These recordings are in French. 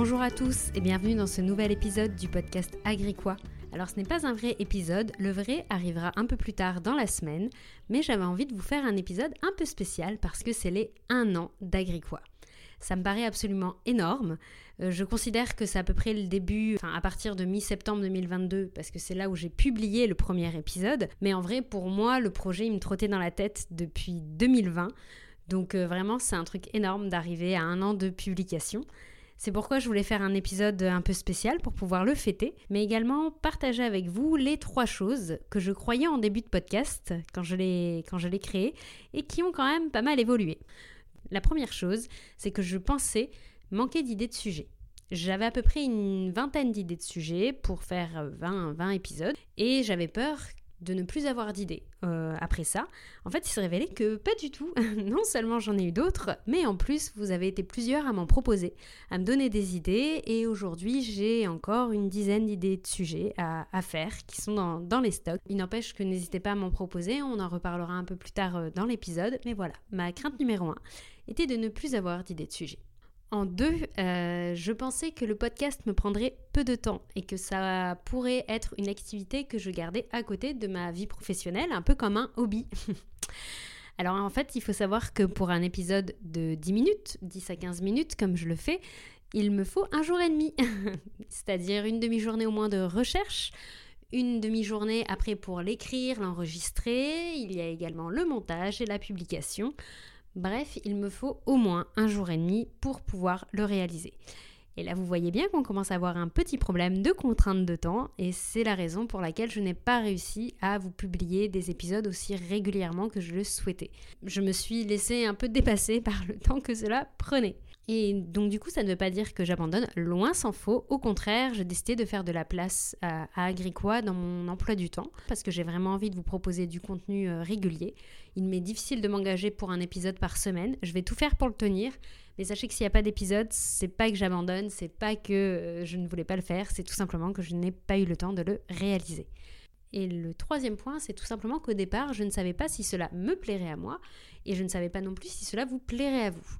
Bonjour à tous et bienvenue dans ce nouvel épisode du podcast Agricois. Alors ce n'est pas un vrai épisode, le vrai arrivera un peu plus tard dans la semaine, mais j'avais envie de vous faire un épisode un peu spécial parce que c'est les 1 an d'Agricois. Ça me paraît absolument énorme. Euh, je considère que c'est à peu près le début, enfin à partir de mi-septembre 2022, parce que c'est là où j'ai publié le premier épisode. Mais en vrai, pour moi, le projet, il me trottait dans la tête depuis 2020. Donc euh, vraiment, c'est un truc énorme d'arriver à un an de publication. C'est pourquoi je voulais faire un épisode un peu spécial pour pouvoir le fêter, mais également partager avec vous les trois choses que je croyais en début de podcast quand je l'ai, créé et qui ont quand même pas mal évolué. La première chose, c'est que je pensais manquer d'idées de sujets. J'avais à peu près une vingtaine d'idées de sujets pour faire 20, 20 épisodes et j'avais peur de ne plus avoir d'idées. Euh, après ça, en fait, il s'est révélé que pas du tout. non seulement j'en ai eu d'autres, mais en plus, vous avez été plusieurs à m'en proposer, à me donner des idées, et aujourd'hui, j'ai encore une dizaine d'idées de sujets à, faire qui sont dans, les stocks. Il n'empêche que n'hésitez pas à m'en proposer, on en reparlera un peu plus tard euh, dans l'épisode, mais voilà, ma crainte numéro un était de ne plus avoir d'idées de sujets. En deux, euh, je pensais que le podcast me prendrait peu de temps et que ça pourrait être une activité que je gardais à côté de ma vie professionnelle, un peu comme un hobby. Alors en fait, il faut savoir que pour un épisode de 10 minutes, 10 à 15 minutes comme je le fais, il me faut un jour et demi, c'est-à-dire une demi-journée au moins de recherche, une demi-journée après pour l'écrire, l'enregistrer, il y a également le montage et la publication. Bref, il me faut au moins un jour et demi pour pouvoir le réaliser. Et là, vous voyez bien qu'on commence à avoir un petit problème de contrainte de temps, et c'est la raison pour laquelle je n'ai pas réussi à vous publier des épisodes aussi régulièrement que je le souhaitais. Je me suis laissé un peu dépasser par le temps que cela prenait. Et donc du coup, ça ne veut pas dire que j'abandonne, loin s'en faut. Au contraire, j'ai décidé de faire de la place à, dans mon emploi du temps, parce que j'ai vraiment envie de vous proposer du contenu euh, régulier. Il m'est difficile de m'engager pour un épisode par semaine. Je vais tout faire pour le tenir, mais sachez que s'il n'y a pas d'épisode, c'est pas que j'abandonne, c'est pas que euh, je ne voulais pas le faire, c'est tout simplement que je n'ai pas eu le temps de le réaliser. Et le troisième point, c'est tout simplement qu'au départ, je ne savais pas si cela me plairait à moi, et je ne savais pas non plus si cela vous plairait à vous.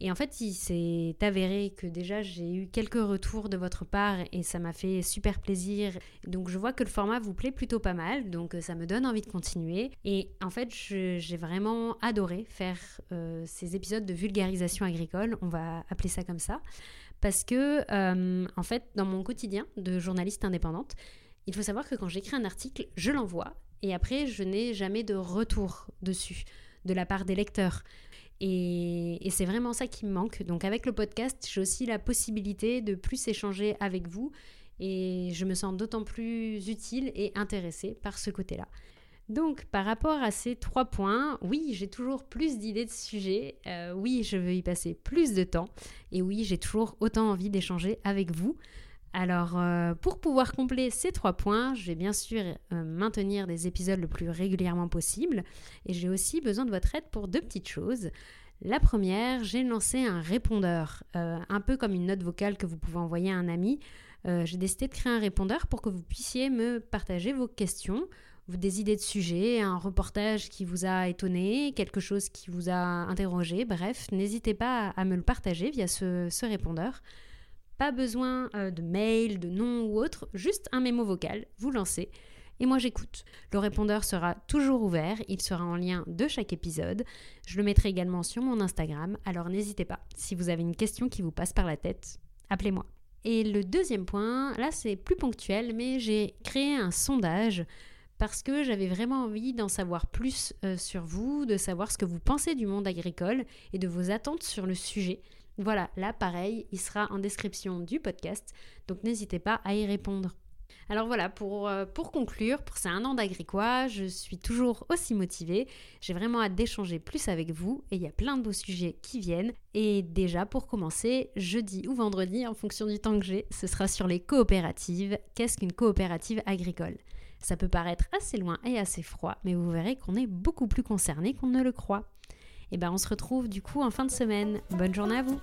Et en fait, il s'est avéré que déjà j'ai eu quelques retours de votre part et ça m'a fait super plaisir. Donc je vois que le format vous plaît plutôt pas mal, donc ça me donne envie de continuer. Et en fait, j'ai vraiment adoré faire euh, ces épisodes de vulgarisation agricole, on va appeler ça comme ça, parce que euh, en fait, dans mon quotidien de journaliste indépendante, il faut savoir que quand j'écris un article, je l'envoie et après, je n'ai jamais de retour dessus de la part des lecteurs. Et, c'est vraiment ça qui me manque. Donc avec le podcast, j'ai aussi la possibilité de plus échanger avec vous et je me sens d'autant plus utile et intéressée par ce côté-là. Donc par rapport à ces trois points, oui, j'ai toujours plus d'idées de sujets, euh, oui, je veux y passer plus de temps et oui, j'ai toujours autant envie d'échanger avec vous. Alors, euh, pour pouvoir combler ces trois points, je vais bien sûr euh, maintenir des épisodes le plus régulièrement possible et j'ai aussi besoin de votre aide pour deux petites choses. La première, j'ai lancé un répondeur, euh, un peu comme une note vocale que vous pouvez envoyer à un ami. j'ai décidé de créer un répondeur pour que vous puissiez me partager vos questions, des idées de sujets, un reportage qui vous a étonné, quelque chose qui vous a interrogé, bref, n'hésitez pas à, me le partager via ce répondeur. Pas besoin euh, de mail, de nom ou autre, juste un mémo vocal, vous lancez et moi j'écoute. Le répondeur sera toujours ouvert, il sera en lien de chaque épisode. Je le mettrai également sur mon Instagram, alors n'hésitez pas. Si vous avez une question qui vous passe par la tête, appelez-moi. Et le deuxième point, là c'est plus ponctuel, mais j'ai créé un sondage parce que j'avais vraiment envie d'en savoir plus euh, sur vous, de savoir ce que vous pensez du monde agricole et de vos attentes sur le sujet. Voilà, là pareil, il sera en description du podcast, donc n'hésitez pas à y répondre. Alors voilà, pour, euh, conclure, pour ces un an d'Agricois, je suis toujours aussi motivée. J'ai vraiment hâte d'échanger plus avec vous et il y a plein de beaux sujets qui viennent. Et déjà, pour commencer, jeudi ou vendredi, en fonction du temps que j'ai, ce sera sur les coopératives. Qu'est-ce qu'une coopérative agricole? Ça peut paraître assez loin et assez froid, mais vous verrez qu'on est beaucoup plus concerné qu'on ne le croit. Et ben on se retrouve du coup en fin de semaine. Bonne journée à vous.